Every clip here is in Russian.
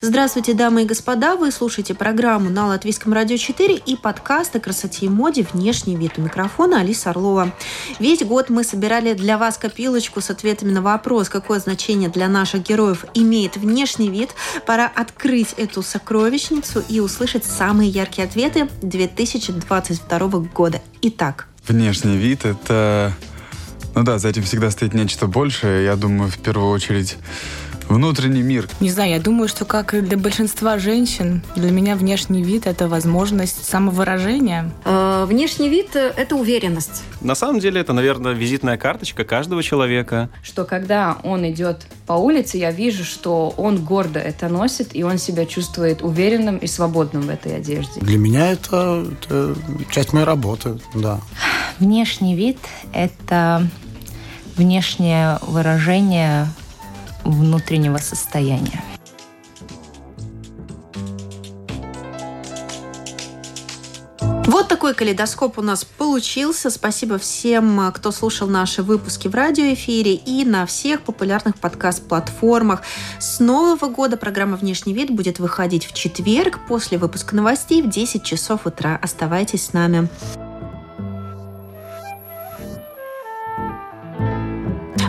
Здравствуйте, дамы и господа! Вы слушаете программу на Латвийском радио 4 и подкаст о красоте и моде «Внешний вид» у микрофона Алиса Орлова. Весь год мы собирали для вас копилочку с ответами на вопрос, какое значение для наших героев имеет внешний вид. Пора открыть эту сокровищницу и услышать самые яркие ответы 2022 года. Итак. Внешний вид – это... Ну да, за этим всегда стоит нечто большее. Я думаю, в первую очередь внутренний мир? Не знаю, я думаю, что как и для большинства женщин, для меня внешний вид – это возможность самовыражения. Э, внешний вид – это уверенность. На самом деле это, наверное, визитная карточка каждого человека. Что когда он идет по улице, я вижу, что он гордо это носит, и он себя чувствует уверенным и свободным в этой одежде. Для меня это, это часть моей работы, да. Внешний вид – это внешнее выражение внутреннего состояния. Вот такой калейдоскоп у нас получился. Спасибо всем, кто слушал наши выпуски в радиоэфире и на всех популярных подкаст-платформах. С нового года программа «Внешний вид» будет выходить в четверг после выпуска новостей в 10 часов утра. Оставайтесь с нами.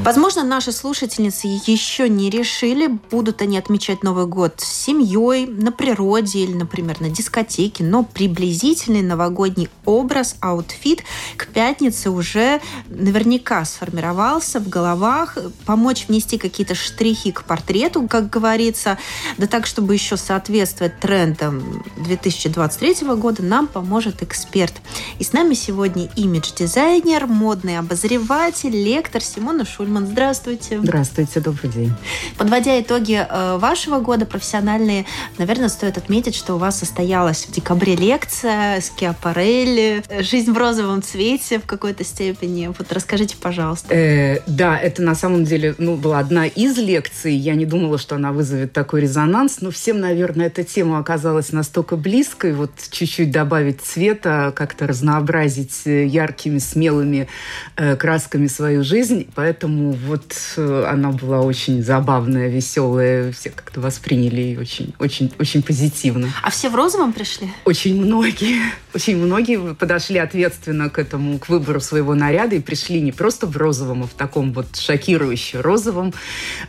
Возможно, наши слушательницы еще не решили, будут они отмечать Новый год с семьей, на природе или, например, на дискотеке, но приблизительный новогодний образ, аутфит к пятнице уже наверняка сформировался в головах. Помочь внести какие-то штрихи к портрету, как говорится, да так, чтобы еще соответствовать трендам 2023 года, нам поможет эксперт. И с нами сегодня имидж-дизайнер, модный обозреватель, лектор Симона Шульман Гольман. Здравствуйте. Здравствуйте, добрый день. Подводя итоги э, вашего года профессиональные, наверное, стоит отметить, что у вас состоялась в декабре лекция с Киапарелли, «Жизнь в розовом цвете» в какой-то степени. Вот расскажите, пожалуйста. Э, да, это на самом деле ну, была одна из лекций. Я не думала, что она вызовет такой резонанс, но всем, наверное, эта тема оказалась настолько близкой. Вот чуть-чуть добавить цвета, как-то разнообразить э, яркими, смелыми э, красками свою жизнь. Поэтому Поэтому вот э, она была очень забавная, веселая. Все как-то восприняли ее очень, очень, очень позитивно. А все в розовом пришли? Очень многие. Очень многие подошли ответственно к этому, к выбору своего наряда и пришли не просто в розовом, а в таком вот шокирующе розовом,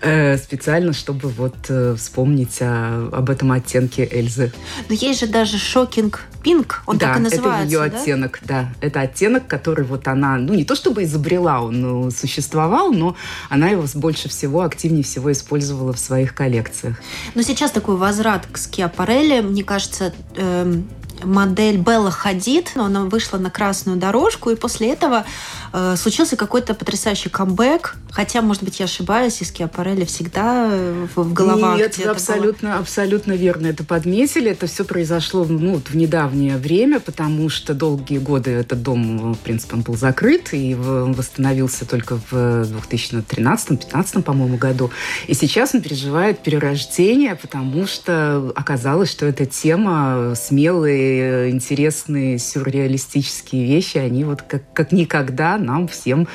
э, специально, чтобы вот э, вспомнить о, об этом оттенке Эльзы. Но есть же даже шокинг пинк, он да, так и называется, это ее да? оттенок, да. Это оттенок, который вот она, ну не то чтобы изобрела, он э, существовал, но она его больше всего, активнее всего использовала в своих коллекциях. Но сейчас такой возврат к Скиапарелли, мне кажется, эм, модель Белла Хадид, она вышла на красную дорожку, и после этого э, случился какой-то потрясающий камбэк. Хотя, может быть, я ошибаюсь, и Скиапарелли всегда э, в, в головах Нет, абсолютно, было. абсолютно верно это подметили. Это все произошло ну, в недавнее время, потому что долгие годы этот дом, в принципе, он был закрыт и восстановился только в 2013-2015, по-моему, году. И сейчас он переживает перерождение, потому что оказалось, что эта тема смелые интересные сюрреалистические вещи, они вот как, как никогда нам всем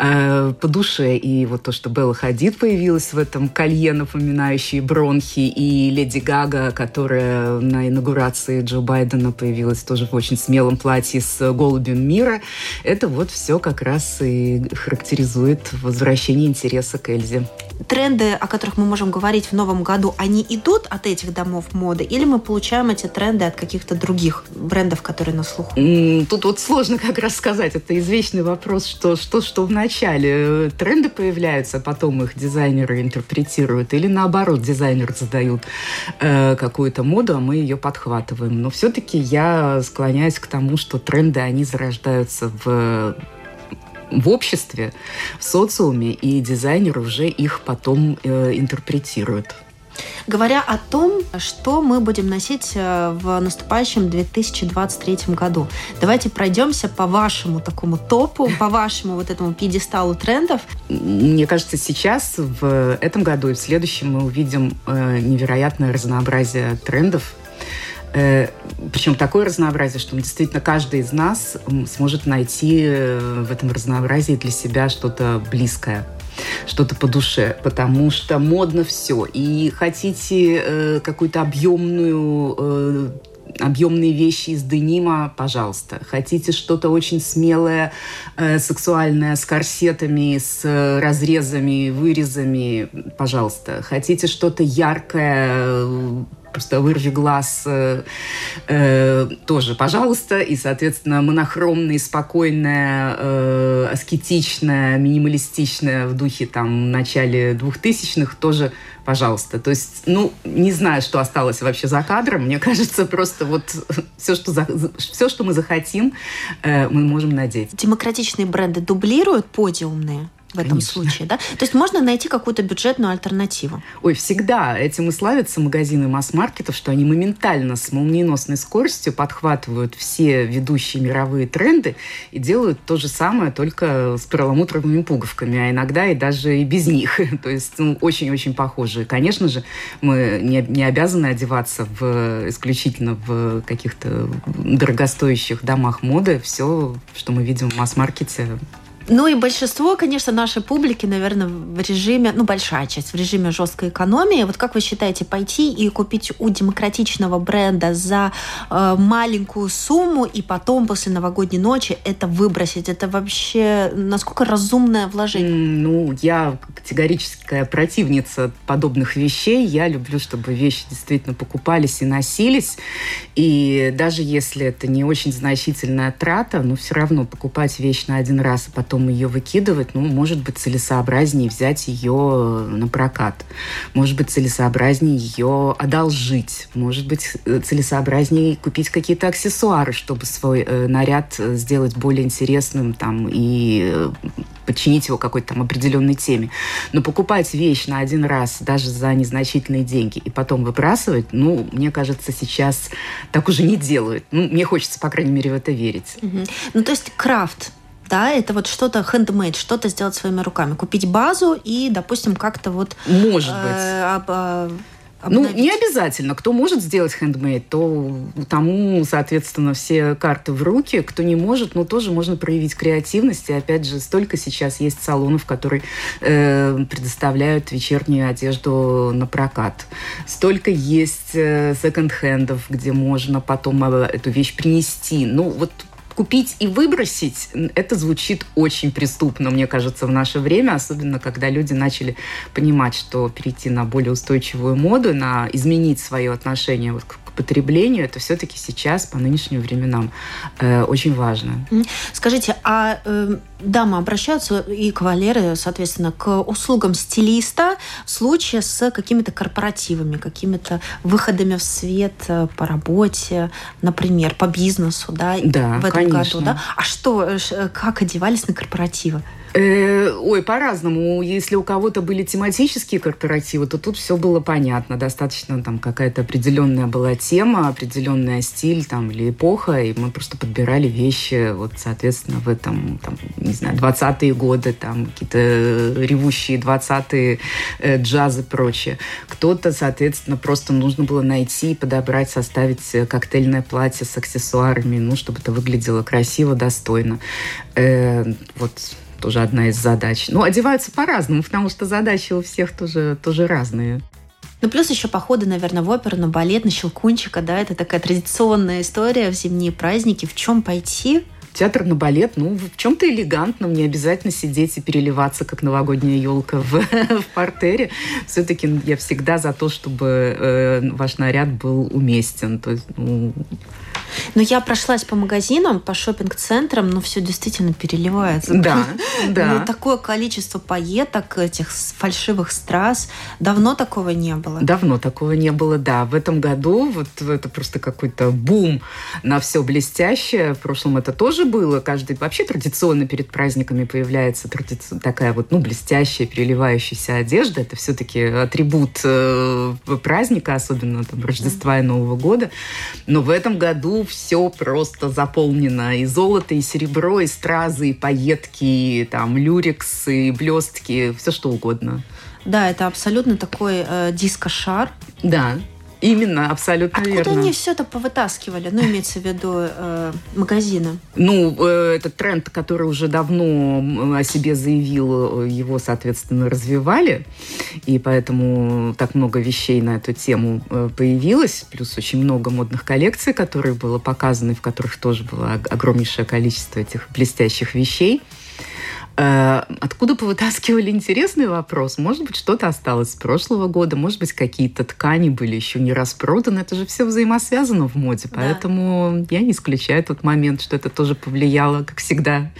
э, по душе. И вот то, что Белла Хадид появилась в этом колье, напоминающее бронхи, и Леди Гага, которая на инаугурации Джо Байдена появилась тоже в очень смелом платье с голубем мира, это вот все как раз и характеризует возвращение интереса к Эльзе. Тренды, о которых мы можем говорить в новом году, они идут от этих домов моды, или мы получаем эти тренды от каких-то других брендов, которые на слуху? Тут вот сложно как раз сказать. Это извечный вопрос, что, что, что в начале. Тренды появляются, а потом их дизайнеры интерпретируют. Или наоборот, дизайнеры задают э, какую-то моду, а мы ее подхватываем. Но все-таки я склоняюсь к тому, что тренды, они зарождаются в в обществе, в социуме, и дизайнеры уже их потом э, интерпретируют. Говоря о том, что мы будем носить э, в наступающем 2023 году, давайте пройдемся по вашему такому топу, по вашему вот этому пьедесталу трендов. Мне кажется, сейчас, в этом году и в следующем мы увидим э, невероятное разнообразие трендов, э, причем такое разнообразие, что действительно каждый из нас сможет найти в этом разнообразии для себя что-то близкое. Что-то по душе, потому что модно все. И хотите э, какую-то объемную э, объемные вещи из денима, пожалуйста. Хотите что-то очень смелое, э, сексуальное, с корсетами, с э, разрезами, вырезами, пожалуйста. Хотите что-то яркое, э, просто вырви глаз э, э, тоже, пожалуйста. И, соответственно, монохромное, спокойное, э, аскетичное, минималистичное в духе там начале двухтысячных тоже пожалуйста. То есть, ну, не знаю, что осталось вообще за кадром. Мне кажется, просто вот все, что, за, все, что мы захотим, э, мы можем надеть. Демократичные бренды дублируют подиумные? В этом Конечно. случае, да? То есть можно найти какую-то бюджетную альтернативу? Ой, всегда. Этим и славятся магазины масс-маркетов, что они моментально с молниеносной скоростью подхватывают все ведущие мировые тренды и делают то же самое, только с перламутровыми пуговками, а иногда и даже и без них. то есть ну, очень-очень похожие. Конечно же, мы не, не обязаны одеваться в, исключительно в каких-то дорогостоящих домах моды. Все, что мы видим в масс-маркете, ну и большинство, конечно, нашей публики, наверное, в режиме, ну большая часть в режиме жесткой экономии. Вот как вы считаете, пойти и купить у демократичного бренда за э, маленькую сумму и потом после новогодней ночи это выбросить, это вообще насколько разумное вложение? Ну, я категорическая противница подобных вещей. Я люблю, чтобы вещи действительно покупались и носились. И даже если это не очень значительная трата, но все равно покупать вещь на один раз, а потом потом ее выкидывать, ну, может быть, целесообразнее взять ее на прокат. Может быть, целесообразнее ее одолжить. Может быть, э, целесообразнее купить какие-то аксессуары, чтобы свой э, наряд э, сделать более интересным там, и э, подчинить его какой-то там определенной теме. Но покупать вещь на один раз даже за незначительные деньги и потом выбрасывать, ну, мне кажется, сейчас так уже не делают. Ну, мне хочется, по крайней мере, в это верить. Угу. Ну, то есть крафт да, это вот что-то handmade, что-то сделать своими руками, купить базу и, допустим, как-то вот... Может э, быть. Об, э, Обновить. Ну, не обязательно. Кто может сделать хендмейд, то тому, соответственно, все карты в руки. Кто не может, ну, тоже можно проявить креативность. И, опять же, столько сейчас есть салонов, которые э, предоставляют вечернюю одежду на прокат. Столько есть э, секонд-хендов, где можно потом э, эту вещь принести. Ну, вот купить и выбросить, это звучит очень преступно, мне кажется, в наше время, особенно когда люди начали понимать, что перейти на более устойчивую моду, на изменить свое отношение вот к потреблению, это все-таки сейчас, по нынешним временам, э, очень важно. Скажите, а э, дамы обращаются и кавалеры, соответственно, к услугам стилиста в случае с какими-то корпоративами, какими-то выходами в свет э, по работе, например, по бизнесу, да, да в этом конечно. году, да? А что, э, как одевались на корпоративы? Э, ой, по-разному. Если у кого-то были тематические корпоративы, то тут все было понятно. Достаточно там какая-то определенная была тема, определенная стиль там или эпоха, и мы просто подбирали вещи, вот, соответственно, в этом, там, не знаю, 20-е годы, там, какие-то ревущие 20-е э, джазы и прочее. Кто-то, соответственно, просто нужно было найти, подобрать, составить э, коктейльное платье с аксессуарами, ну, чтобы это выглядело красиво, достойно. Э, вот тоже одна из задач. Ну, одеваются по-разному, потому что задачи у всех тоже, тоже разные. Ну, плюс еще походы, наверное, в оперу, на балет, на щелкунчика, да, это такая традиционная история в зимние праздники. В чем пойти? Театр на балет, ну, в чем-то элегантном, не обязательно сидеть и переливаться, как новогодняя елка в, в портере. Все-таки я всегда за то, чтобы э, ваш наряд был уместен. То есть, ну, но я прошлась по магазинам, по шопинг-центрам, но все действительно переливается. Да, да. Ну, такое количество поеток, этих фальшивых страз. Давно такого не было. Давно такого не было, да. В этом году вот это просто какой-то бум на все блестящее. В прошлом это тоже было. Каждый вообще традиционно перед праздниками появляется традици... такая вот, ну, блестящая, переливающаяся одежда. Это все-таки атрибут э, праздника, особенно там Рождества и Нового года. Но в этом году все просто заполнено. И золото, и серебро, и стразы, и пайетки, и там люрикс, и блестки, все что угодно. Да, это абсолютно такой э, диско-шар. Да. Именно, абсолютно Откуда верно. они все это повытаскивали? Ну, имеется в виду э, магазины. Ну, э, этот тренд, который уже давно о себе заявил, э, его, соответственно, развивали. И поэтому так много вещей на эту тему э, появилось. Плюс очень много модных коллекций, которые было показаны, в которых тоже было ог- огромнейшее количество этих блестящих вещей. Э, Откуда повытаскивали? Интересный вопрос. Может быть, что-то осталось с прошлого года, может быть, какие-то ткани были еще не распроданы. Это же все взаимосвязано в моде, поэтому я не исключаю тот момент, что это тоже повлияло, как всегда,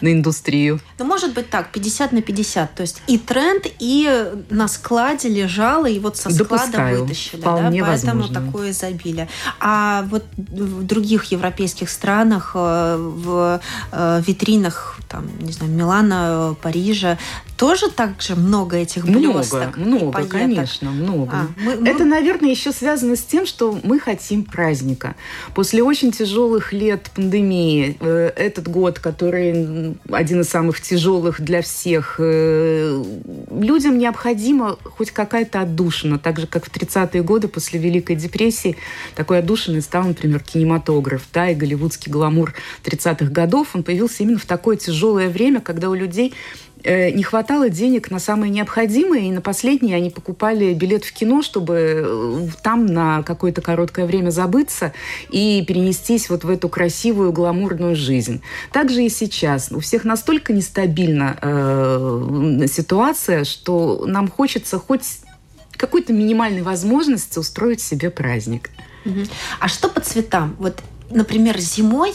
на индустрию. Ну, может быть так, 50 на 50. То есть и тренд, и на складе лежало, и вот со склада Допускаю. вытащили. Вполне да? Поэтому возможно. такое изобилие. А вот в других европейских странах, э, в э, витринах, там, не знаю, Милана, э, Парижа, тоже так же много этих Много, блесток и много, пайеток? конечно, много. А, мы- мы- Это, наверное, еще связано с тем, что мы хотим праздника. После очень тяжелых лет пандемии, э, этот год, который один из самых тяжелых для всех, э, людям необходима хоть какая-то отдушина. Так же, как в 30-е годы после Великой депрессии, такой отдушиной стал, например, кинематограф. Да, и голливудский гламур 30-х годов, он появился именно в такое тяжелое время, когда у людей не хватало денег на самое необходимое, и на последние они покупали билет в кино, чтобы э, там на какое-то короткое время забыться и перенестись вот в эту красивую, гламурную жизнь. Также и сейчас. У всех настолько нестабильна э, ситуация, что нам хочется хоть какой-то минимальной возможности устроить себе праздник. А что по цветам? Вот, например, зимой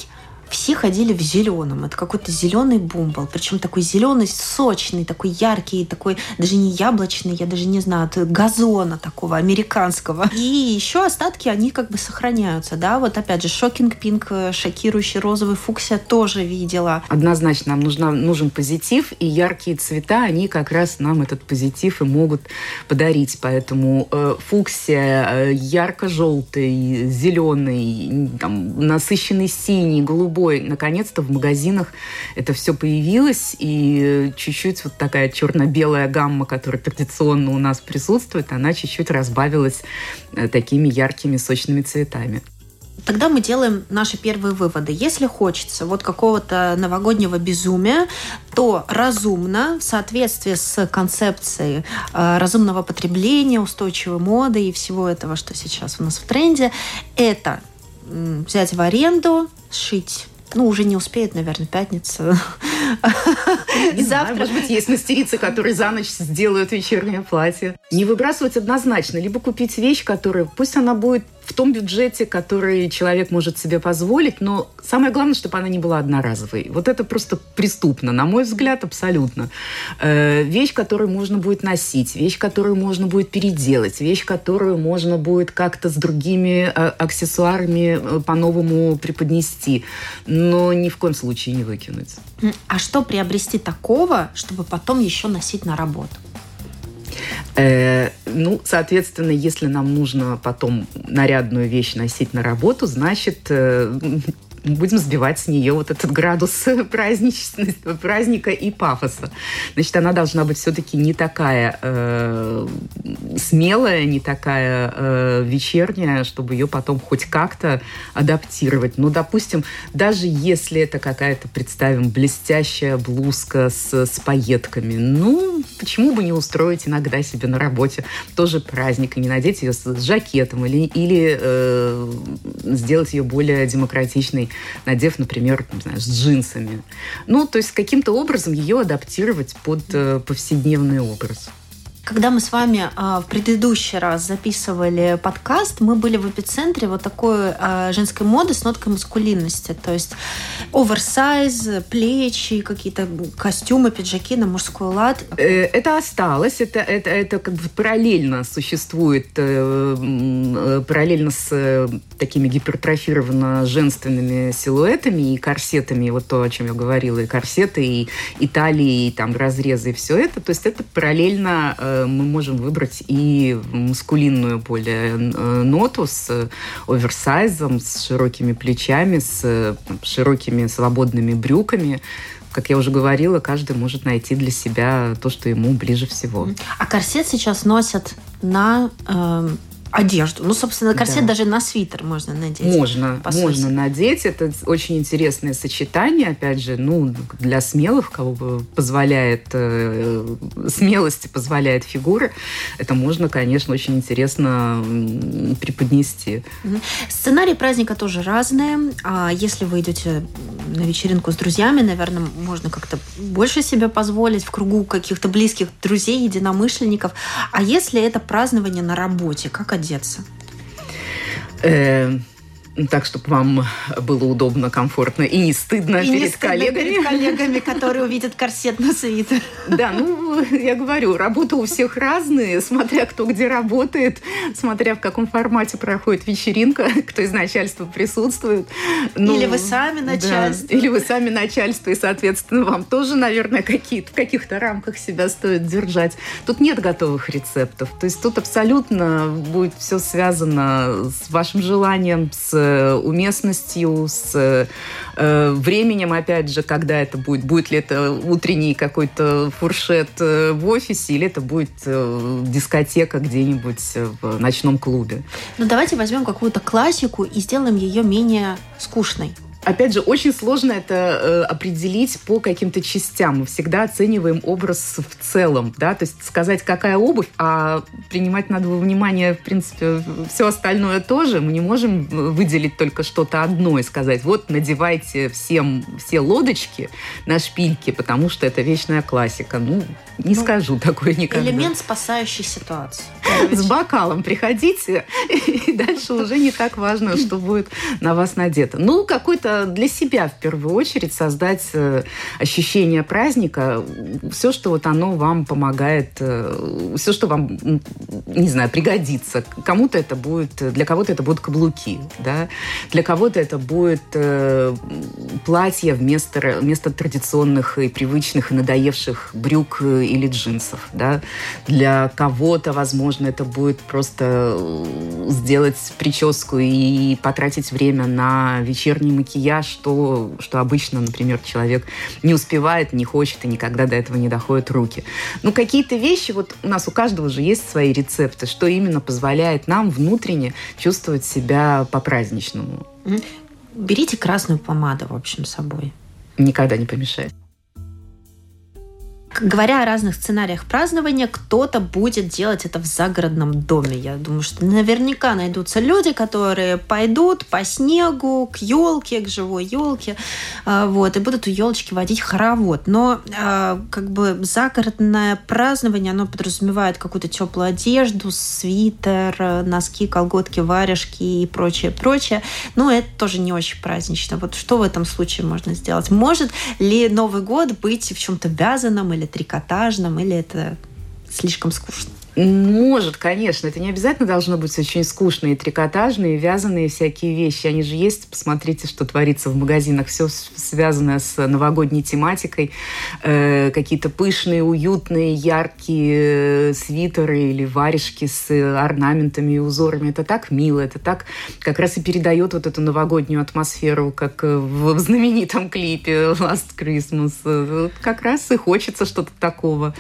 все ходили в зеленом. Это какой-то зеленый бумбал. Причем такой зеленый, сочный, такой яркий, такой даже не яблочный, я даже не знаю, от газона такого американского. И еще остатки, они как бы сохраняются. Да, вот опять же, шокинг пинк, э, шокирующий розовый фуксия тоже видела. Однозначно нам нужна, нужен позитив, и яркие цвета, они как раз нам этот позитив и могут подарить. Поэтому э, фуксия, э, ярко-желтый, зеленый, там, насыщенный синий, голубой. Наконец-то в магазинах это все появилось, и чуть-чуть вот такая черно-белая гамма, которая традиционно у нас присутствует, она чуть-чуть разбавилась э, такими яркими, сочными цветами. Тогда мы делаем наши первые выводы. Если хочется вот какого-то новогоднего безумия, то разумно, в соответствии с концепцией э, разумного потребления, устойчивой моды и всего этого, что сейчас у нас в тренде, это взять в аренду, сшить. Ну, уже не успеет, наверное, пятница. Знаю, Завтра. может быть, есть мастерицы, которые за ночь сделают вечернее платье. Не выбрасывать однозначно, либо купить вещь, которая, пусть она будет в том бюджете, который человек может себе позволить, но самое главное, чтобы она не была одноразовой. Вот это просто преступно, на мой взгляд, абсолютно. Э, вещь, которую можно будет носить, вещь, которую можно будет переделать, вещь, которую можно будет как-то с другими э, аксессуарами э, по-новому преподнести, но ни в коем случае не выкинуть. А что приобрести такого, чтобы потом еще носить на работу? Э, ну, соответственно, если нам нужно потом нарядную вещь носить на работу, значит, э, будем сбивать с нее вот этот градус праздничности, праздника и пафоса. Значит, она должна быть все-таки не такая э, смелая, не такая э, вечерняя, чтобы ее потом хоть как-то адаптировать. Ну, допустим, даже если это какая-то, представим, блестящая блузка с, с пайетками, ну, почему бы не устроить иногда себе на работе тоже праздник и не надеть ее с, с жакетом или, или э, сделать ее более демократичной, надев, например, не знаю, с джинсами. Ну, то есть каким-то образом ее адаптировать под э, повседневный образ. Когда мы с вами а, в предыдущий раз записывали подкаст, мы были в эпицентре вот такой а, женской моды с ноткой маскулинности. То есть оверсайз, плечи, какие-то костюмы, пиджаки на мужской лад. Э, Это осталось, это, это, это как бы параллельно существует, э, параллельно с такими гипертрофированно женственными силуэтами и корсетами, вот то, о чем я говорила, и корсеты, и, и талии, и там разрезы, и все это. То есть это параллельно э, мы можем выбрать и маскулинную более э, ноту с оверсайзом, с широкими плечами, с э, широкими свободными брюками. Как я уже говорила, каждый может найти для себя то, что ему ближе всего. А корсет сейчас носят на э, одежду. Ну, собственно, корсет Да. даже на свитер можно надеть. Можно, можно надеть. Это очень интересное сочетание, опять же, ну, для смелых, кого позволяет э, смелости, позволяет фигура. Это можно, конечно, очень интересно преподнести. Сценарий праздника тоже разные. А если вы идете на вечеринку с друзьями, наверное, можно как-то больше себе позволить в кругу каких-то близких друзей, единомышленников. А если это празднование на работе, как одеться? Э, так, чтобы вам было удобно, комфортно и не стыдно И не перед стыдно коллегами. перед коллегами, которые увидят корсет на свитер. Да, ну, я говорю, работа у всех разные, смотря кто где работает, смотря в каком формате проходит вечеринка, кто из начальства присутствует. Ну, Или вы сами да, начальство. или вы сами начальство, и, соответственно, вам тоже, наверное, какие-то, в каких-то рамках себя стоит держать. Тут нет готовых рецептов. То есть тут абсолютно будет все связано с вашим желанием, с э, уместностью, с э, временем, опять же, когда это будет. Будет ли это утренний какой-то фуршет э, в офисе, или это будет дискотека где-нибудь в ночном клубе. Ну, давайте возьмем какую-то классику и сделаем ее менее скучной. Опять же, очень сложно это э, определить по каким-то частям. Мы всегда оцениваем образ в целом, да, то есть сказать, какая обувь, а принимать надо во внимание, в принципе, все остальное тоже. Мы не можем выделить только что-то одно и сказать, вот надевайте всем все лодочки на шпильки, потому что это вечная классика. Ну, не Ну, скажу такое никогда. Элемент спасающей ситуации. С бокалом приходите, и дальше уже не так важно, что будет на вас надето. Ну, какой-то для себя в первую очередь создать э, ощущение праздника, все, что вот оно вам помогает, э, все, что вам, не знаю, пригодится. Кому-то это будет, для кого-то это будут каблуки, да, для кого-то это будет э, платье вместо, вместо традиционных и привычных и надоевших брюк или джинсов, да. Для кого-то, возможно, это будет просто сделать прическу и потратить время на вечерний макияж, что, что обычно, например, человек не успевает, не хочет и никогда до этого не доходят руки. Ну, какие-то вещи, вот у нас у каждого же есть свои рецепты, что именно позволяет нам внутренне чувствовать себя по-праздничному. Берите красную помаду, в общем, с собой. Никогда не помешает. Говоря о разных сценариях празднования, кто-то будет делать это в загородном доме. Я думаю, что наверняка найдутся люди, которые пойдут по снегу к елке, к живой елке, вот, и будут у елочки водить хоровод. Но а, как бы загородное празднование, оно подразумевает какую-то теплую одежду, свитер, носки, колготки, варежки и прочее, прочее. Но это тоже не очень празднично. Вот что в этом случае можно сделать? Может ли Новый год быть в чем-то вязаном или трикотажном, или это слишком скучно? Может, конечно. Это не обязательно должно быть очень скучные, трикотажные, вязаные всякие вещи. Они же есть. Посмотрите, что творится в магазинах. Все связано с новогодней тематикой. Э, какие-то пышные, уютные, яркие э, свитеры или варежки с орнаментами и узорами. Это так мило. Это так как раз и передает вот эту новогоднюю атмосферу, как в знаменитом клипе Last Christmas. Вот Как раз и хочется что-то такого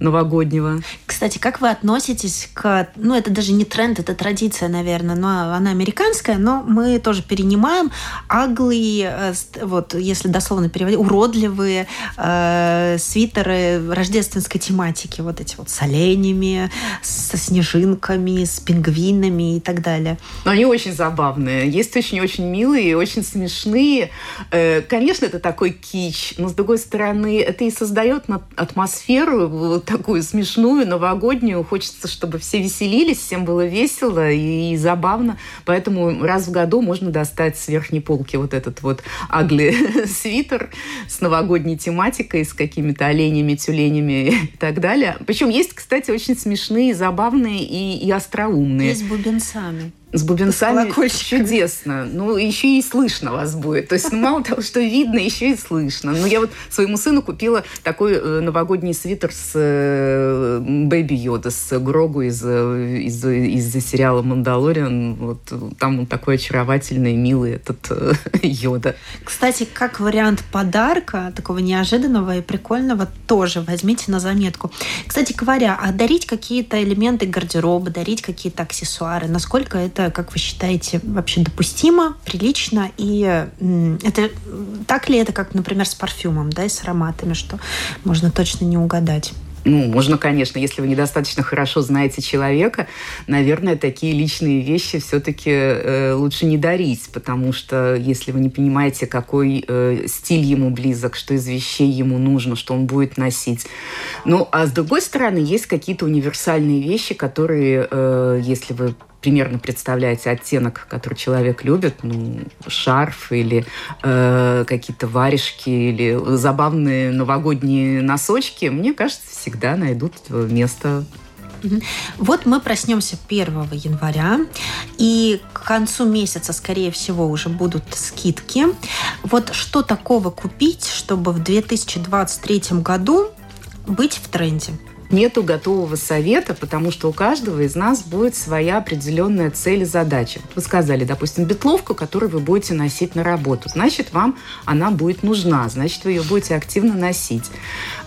новогоднего. Кстати, как вы относитесь к... Ну, это даже не тренд, это традиция, наверное, но она американская, но мы тоже перенимаем аглые, вот если дословно переводить, уродливые э, свитеры рождественской тематики, вот эти вот с оленями, со снежинками, с пингвинами и так далее. Но они очень забавные. Есть очень-очень милые, очень смешные. Э, конечно, это такой кич, но, с другой стороны, это и создает атмосферу вот такую смешную, новогоднюю. Хочется, чтобы все веселились, всем было весело и, забавно. Поэтому раз в году можно достать с верхней полки вот этот вот агли свитер с новогодней тематикой, с какими-то оленями, тюленями и так далее. Причем есть, кстати, очень смешные, забавные и, и остроумные. Есть с бубенцами. С бубенцами С чудесно. Ну, еще и слышно вас будет. То есть, ну, мало того, что видно, еще и слышно. Ну, я вот своему сыну купила такой э, новогодний свитер с Бэби Йода, с Грогу из, э, из, из сериала «Мандалориан». Вот там он такой очаровательный, милый этот э, Йода. Кстати, как вариант подарка, такого неожиданного и прикольного, тоже возьмите на заметку. Кстати говоря, а дарить какие-то элементы гардероба, дарить какие-то аксессуары, насколько это как вы считаете, вообще допустимо, прилично? И это так ли это, как, например, с парфюмом, да, и с ароматами, что можно точно не угадать? Ну, можно, конечно, если вы недостаточно хорошо знаете человека, наверное, такие личные вещи все-таки э, лучше не дарить, потому что если вы не понимаете, какой э, стиль ему близок, что из вещей ему нужно, что он будет носить. Ну, а с другой стороны, есть какие-то универсальные вещи, которые, э, если вы примерно представляете оттенок, который человек любит, ну, шарф или э, какие-то варежки или забавные новогодние носочки, мне кажется, всегда найдут место вот мы проснемся 1 января, и к концу месяца, скорее всего, уже будут скидки. Вот что такого купить, чтобы в 2023 году быть в тренде? Нету готового совета, потому что у каждого из нас будет своя определенная цель и задача. Вы сказали, допустим, бетловку, которую вы будете носить на работу. Значит, вам она будет нужна, значит, вы ее будете активно носить.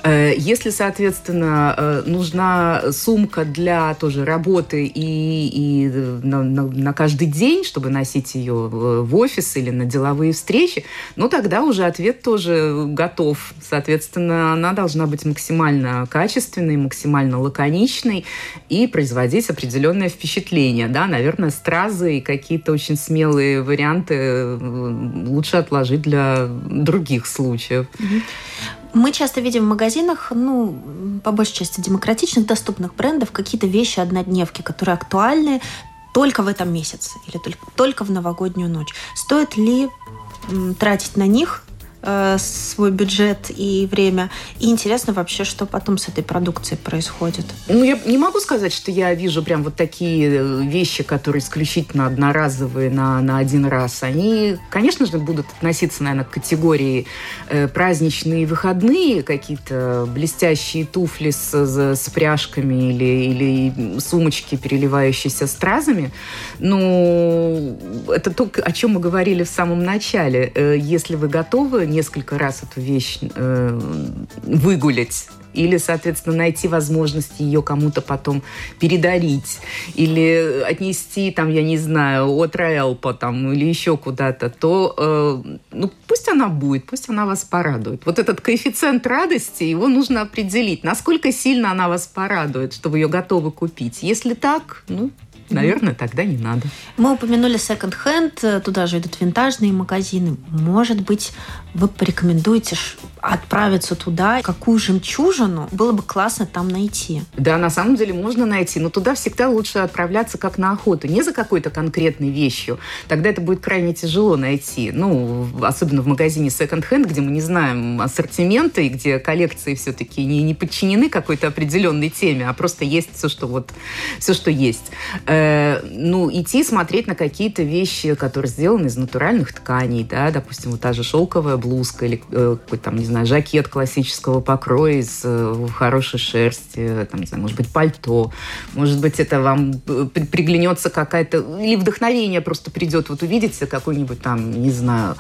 Э, если, соответственно, э, нужна сумка для тоже работы и, и на, на, на каждый день, чтобы носить ее в офис или на деловые встречи, ну тогда уже ответ тоже готов. Соответственно, она должна быть максимально качественной, максимально лаконичной и производить определенное впечатление. Да? Наверное, стразы и какие-то очень смелые варианты э, лучше отложить для других случаев. Мы часто видим в магазинах, ну, по большей части демократичных, доступных брендов, какие-то вещи однодневки, которые актуальны только в этом месяце или только, только в новогоднюю ночь. Стоит ли тратить на них Э, свой бюджет и время. И интересно вообще, что потом с этой продукцией происходит. Ну, я не могу сказать, что я вижу прям вот такие э, вещи, которые исключительно одноразовые на, на один раз. Они, конечно же, будут относиться, наверное, к категории э, праздничные выходные, какие-то блестящие туфли с, с пряжками или, или сумочки, переливающиеся стразами. Но это то, о чем мы говорили в самом начале. Э, если вы готовы несколько раз эту вещь э, выгулять или, соответственно, найти возможность ее кому-то потом передарить, или отнести, там, я не знаю, от Раэлпа там, или еще куда-то, то э, ну, пусть она будет, пусть она вас порадует. Вот этот коэффициент радости, его нужно определить, насколько сильно она вас порадует, что вы ее готовы купить. Если так, ну, Наверное, тогда не надо. Мы упомянули секонд-хенд, туда же идут винтажные магазины. Может быть, вы порекомендуете отправиться туда, какую жемчужину было бы классно там найти? Да, на самом деле можно найти, но туда всегда лучше отправляться как на охоту, не за какой-то конкретной вещью. Тогда это будет крайне тяжело найти. Ну, особенно в магазине секонд-хенд, где мы не знаем ассортимента и где коллекции все-таки не, не подчинены какой-то определенной теме, а просто есть все, что вот все, что есть. Э, ну, идти смотреть на какие-то вещи, которые сделаны из натуральных тканей, да, допустим, вот та же шелковая блузка или э, какой-то там, не знаю, жакет классического покроя из э, хорошей шерсти, там, не знаю, может быть, пальто, может быть, это вам э, приглянется какая-то, или вдохновение просто придет, вот увидите какой-нибудь там, не знаю,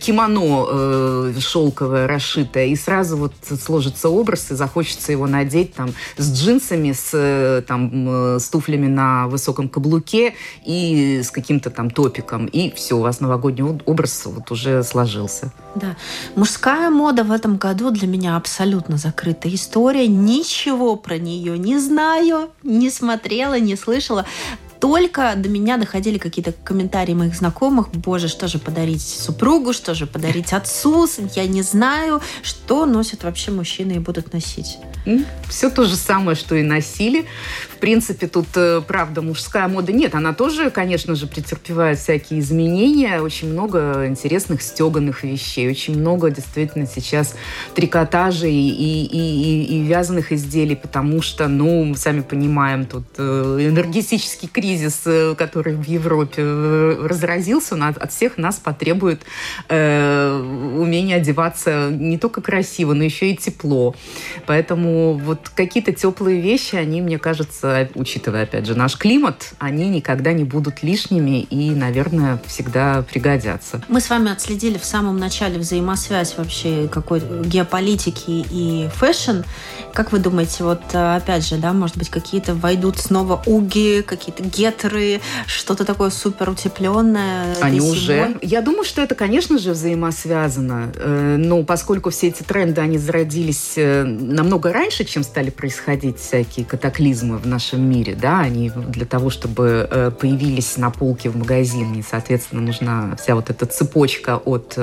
кимоно шелковое, расшитое, и сразу вот сложится образ, и захочется его надеть там с джинсами, с, там, с туфлями на высоком каблуке и с каким-то там топиком, и все, у вас новогодний образ вот уже сложился. Да. Мужская мода в этом году для меня абсолютно закрытая история. Ничего про нее не знаю, не смотрела, не слышала только до меня доходили какие-то комментарии моих знакомых, боже, что же подарить супругу, что же подарить отцу, я не знаю, что носят вообще мужчины и будут носить. Все то же самое, что и носили. В принципе, тут, э, правда, мужская мода нет. Она тоже, конечно же, претерпевает всякие изменения. Очень много интересных стеганых вещей. Очень много, действительно, сейчас трикотажей и, и, и, и вязаных изделий, потому что, ну, сами понимаем, тут э, энергетический кризис кризис, э, который в Европе э, разразился, от, всех нас потребует э, умения одеваться не только красиво, но еще и тепло. Поэтому вот какие-то теплые вещи, они, мне кажется, учитывая, опять же, наш климат, они никогда не будут лишними и, наверное, всегда пригодятся. Мы с вами отследили в самом начале взаимосвязь вообще какой геополитики и fashion. Как вы думаете, вот опять же, да, может быть, какие-то войдут снова уги, какие-то гетры, что-то такое супер утепленное? Они уже. Я думаю, что это, конечно же, взаимосвязано. Э, но поскольку все эти тренды, они зародились э, намного раньше, чем стали происходить всякие катаклизмы в нашем мире, да, они для того, чтобы э, появились на полке в магазине, соответственно, нужна вся вот эта цепочка от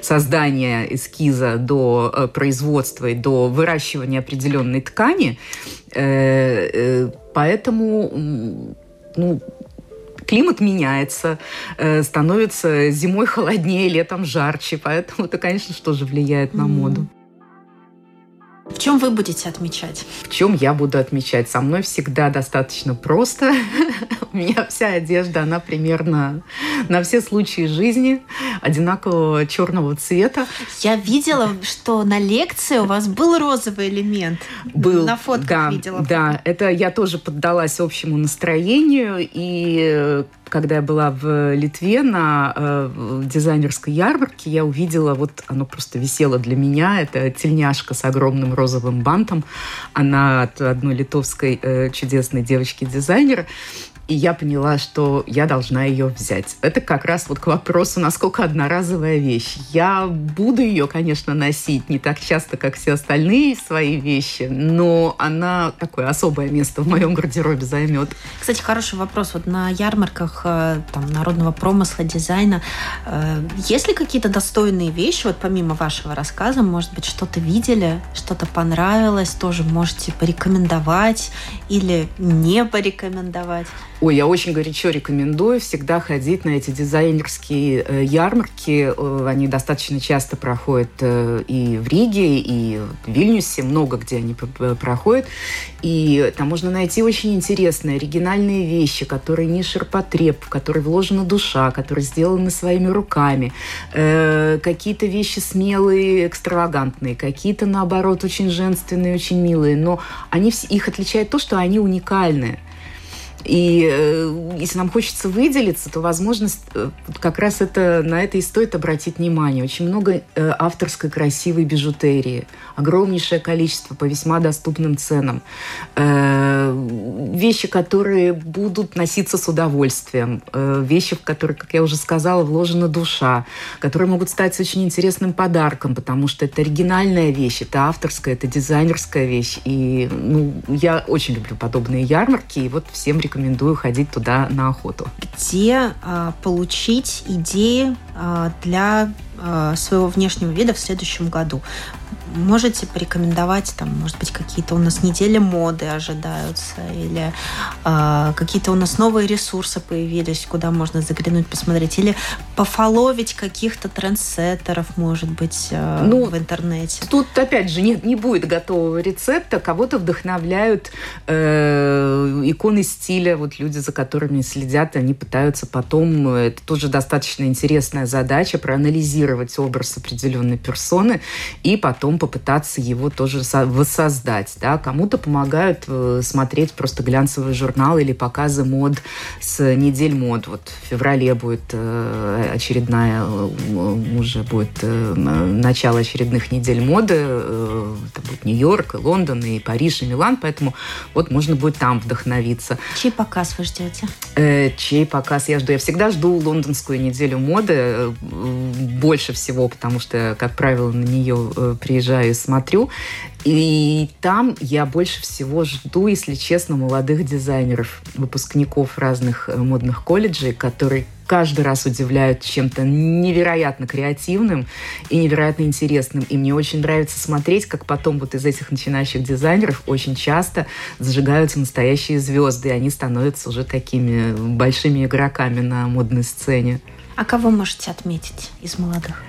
создания эскиза до производства и до выращивания определенной ткани. Поэтому ну, климат меняется, э, становится зимой холоднее, летом жарче, поэтому это, конечно, тоже влияет на моду. В чем вы будете отмечать? В чем я буду отмечать? Со мной всегда достаточно просто. У меня вся одежда, она примерно на все случаи жизни одинакового черного цвета. Я видела, что на лекции у вас был розовый элемент. Был. На фотках да, видела. Да, это я тоже поддалась общему настроению. И когда я была в Литве на э, дизайнерской ярмарке, я увидела, вот оно просто висело для меня, это тельняшка с огромным розовым бантом. Она от одной литовской э, чудесной девочки-дизайнера. И я поняла, что я должна ее взять. Это как раз вот к вопросу, насколько одноразовая вещь. Я буду ее, конечно, носить не так часто, как все остальные свои вещи, но она такое особое место в моем гардеробе займет. Кстати, хороший вопрос. Вот на ярмарках там, народного промысла, дизайна, э, есть ли какие-то достойные вещи, вот помимо вашего рассказа, может быть, что-то видели, что-то понравилось, тоже можете порекомендовать или не порекомендовать? Ой, я очень горячо рекомендую всегда ходить на эти дизайнерские э, ярмарки. Э, они достаточно часто проходят э, и в Риге, и в Вильнюсе, много где они проходят. И там можно найти очень интересные, оригинальные вещи, которые не ширпотреб, в которые вложена душа, которые сделаны своими руками. Какие-то вещи смелые, экстравагантные, какие-то, наоборот, очень женственные, очень милые. Но они, их отличает то, что они уникальны. И э, если нам хочется выделиться, то, возможно, э, как раз это, на это и стоит обратить внимание. Очень много э, авторской красивой бижутерии, огромнейшее количество по весьма доступным ценам. Э, вещи, которые будут носиться с удовольствием, э, вещи, в которые, как я уже сказала, вложена душа, которые могут стать очень интересным подарком, потому что это оригинальная вещь, это авторская, это дизайнерская вещь. И ну, я очень люблю подобные ярмарки, и вот всем рекомендую рекомендую ходить туда на охоту. Где э, получить идеи э, для э, своего внешнего вида в следующем году? Можете порекомендовать, там, может быть, какие-то у нас недели моды ожидаются, или э, какие-то у нас новые ресурсы появились, куда можно заглянуть, посмотреть, или пофоловить каких-то трендсеттеров, может быть, э, ну, в интернете. Тут, опять же, не, не будет готового рецепта, кого-то вдохновляют э, иконы стиля, вот люди, за которыми следят, они пытаются потом, это тоже достаточно интересная задача, проанализировать образ определенной персоны и потом попытаться его тоже воссоздать. Да? Кому-то помогают э, смотреть просто глянцевый журнал или показы мод с недель мод. Вот в феврале будет э, очередная, э, уже будет начало очередных недель моды. Это будет Нью-Йорк, и Лондон, и Париж, и Милан, поэтому вот можно будет там вдохновиться. Чей показ вы ждете? Э, чей показ я жду? Я всегда жду лондонскую неделю моды больше всего, потому что, как правило, на нее приезжают приезжаю и смотрю. И там я больше всего жду, если честно, молодых дизайнеров, выпускников разных э, модных колледжей, которые каждый раз удивляют чем-то невероятно креативным и невероятно интересным. И мне очень нравится смотреть, как потом вот из этих начинающих дизайнеров очень часто зажигаются настоящие звезды, и они становятся уже такими большими игроками на модной сцене. А кого можете отметить из молодых?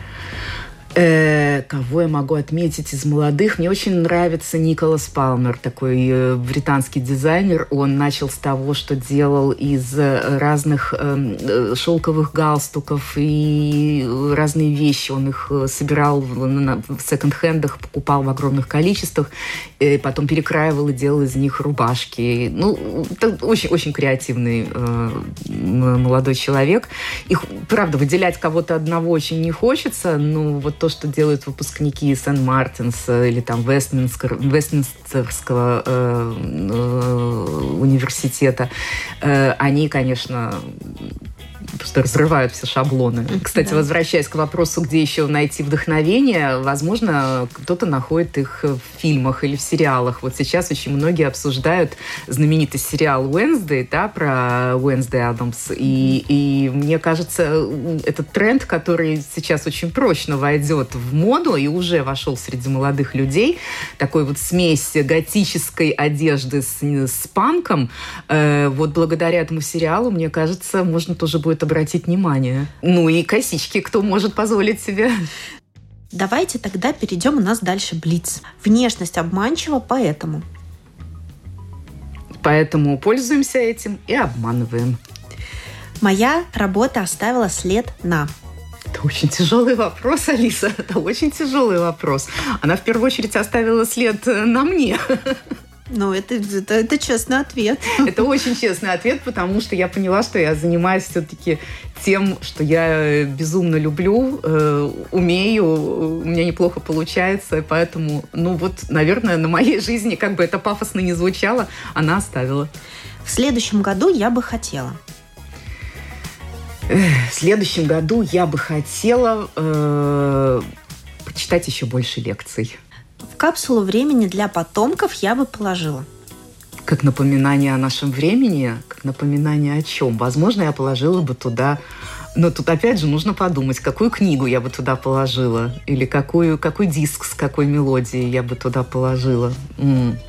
Э, кого я могу отметить из молодых? Мне очень нравится Николас Палмер, такой э, британский дизайнер. Он начал с того, что делал из э, разных эм, э, шелковых галстуков и разные вещи. Он их э, собирал в, в секонд-хендах, покупал в огромных количествах, э, потом перекраивал и делал из них рубашки. Ну, очень-очень креативный э, молодой человек. Их, правда, выделять кого-то одного очень не хочется, но вот то, что делают выпускники Сен-Мартинса или там Вестминстер, Вестминстерского э, э, университета, э, они, конечно, просто разрывают все шаблоны. Кстати, Да. возвращаясь к вопросу, где еще найти вдохновение, возможно, кто-то находит их в фильмах или в сериалах. Вот сейчас очень многие обсуждают знаменитый сериал Wednesday, да, про Wednesday Адамс. И, и мне кажется, этот тренд, который сейчас очень прочно войдет в моду и уже вошел среди молодых людей, такой вот смесь готической одежды с, с панком, э, вот благодаря этому сериалу, мне кажется, можно тоже будет обратить внимание. Ну и косички, кто может позволить себе. Давайте тогда перейдем у нас дальше Блиц. Внешность обманчива, поэтому. Поэтому пользуемся этим и обманываем. Моя работа оставила след на. Это очень тяжелый вопрос, Алиса. Это очень тяжелый вопрос. Она в первую очередь оставила след на мне. Ну, это, это, это честный ответ. Это очень честный ответ, потому что я поняла, что я занимаюсь все-таки тем, что я э, безумно люблю, э, умею, у меня неплохо получается, и поэтому, ну вот, наверное, на моей жизни, как бы это пафосно не звучало, она оставила. В следующем году я бы хотела. В следующем году я бы хотела э, почитать еще больше лекций. Капсулу времени для потомков я бы положила. Как напоминание о нашем времени, как напоминание о чем. Возможно, я положила бы туда... Но тут опять же нужно подумать, какую книгу я бы туда положила. Или какую, какой диск с какой мелодией я бы туда положила. М.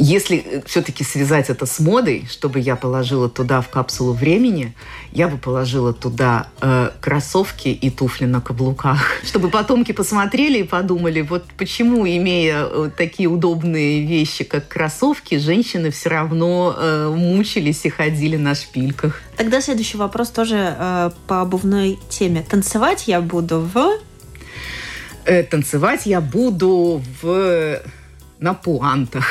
Если все-таки связать это с модой, чтобы я положила туда в капсулу времени, я бы положила туда э, кроссовки и туфли на каблуках, чтобы потомки посмотрели и подумали, вот почему, имея э, такие удобные вещи, как кроссовки, женщины все равно э, мучились и ходили на шпильках. Тогда следующий вопрос тоже э, по обувной теме. Танцевать я буду в... Э, танцевать я буду в на пуантах.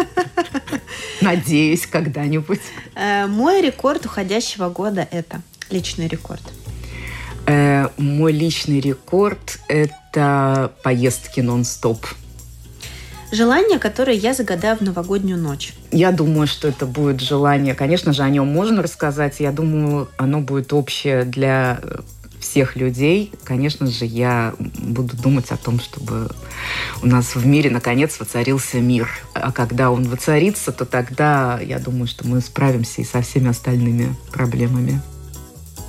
Надеюсь, когда-нибудь. Э, мой рекорд уходящего года это личный рекорд. Э, мой личный рекорд – это поездки нон-стоп. Желание, которое я загадаю в новогоднюю ночь. Я думаю, что это будет желание. Конечно же, о нем можно рассказать. Я думаю, оно будет общее для всех людей. Конечно же, я буду думать о том, чтобы у нас в мире наконец воцарился мир. А когда он воцарится, то тогда я думаю, что мы справимся и со всеми остальными проблемами.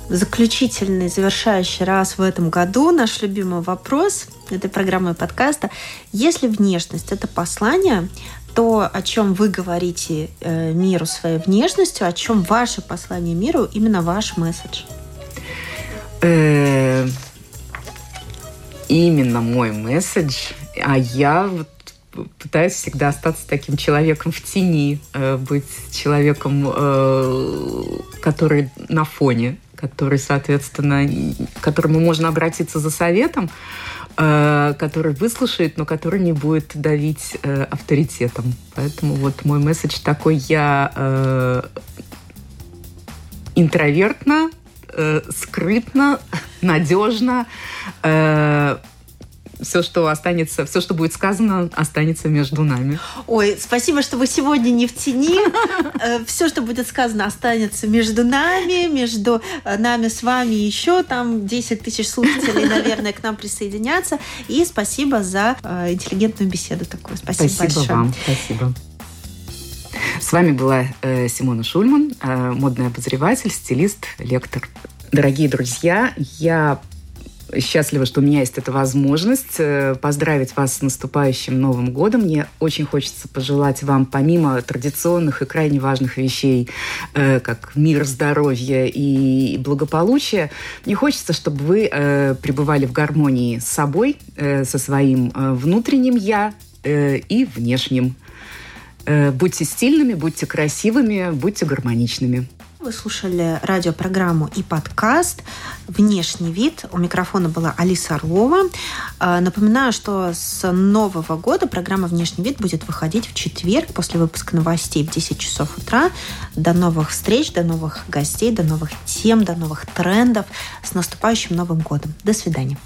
Заключительный, завершающий раз в этом году наш любимый вопрос этой программы подкаста. Если внешность – это послание, то, о чем вы говорите э, миру своей внешностью, о чем ваше послание миру, именно ваш месседж? Э, именно мой месседж, а я вот пытаюсь всегда остаться таким человеком в тени, э, быть человеком, э, который на фоне, который, соответственно, к которому можно обратиться за советом, который выслушает, но который не будет давить авторитетом. Поэтому вот мой месседж такой: я интровертна, э, скрытно, надежно. Э, все, что останется, все, что будет сказано, останется между нами. Ой, спасибо, что вы сегодня не в тени. Все, что будет сказано, останется между нами, между нами с вами еще там 10 тысяч слушателей, наверное, к нам присоединятся. И спасибо за э, интеллигентную беседу такую. Спасибо, Спасибо большое. вам. Спасибо. С вами была э, Симона Шульман, э, модный обозреватель, стилист, лектор. Дорогие друзья, я счастлива, что у меня есть эта возможность э, поздравить вас с наступающим Новым годом. Мне очень хочется пожелать вам, помимо традиционных и крайне важных вещей, как мир, здоровье и благополучие, мне хочется, чтобы вы пребывали в гармонии с собой, со своим внутренним «я» и внешним. Будьте стильными, будьте красивыми, будьте гармоничными. Вы слушали радиопрограмму и подкаст «Внешний вид». У микрофона была Алиса Орлова. Э, напоминаю, что с нового года программа «Внешний вид» будет выходить в четверг после выпуска новостей в 10 часов утра. До новых встреч, до новых гостей, до новых тем, до новых трендов. С наступающим Новым годом. До свидания.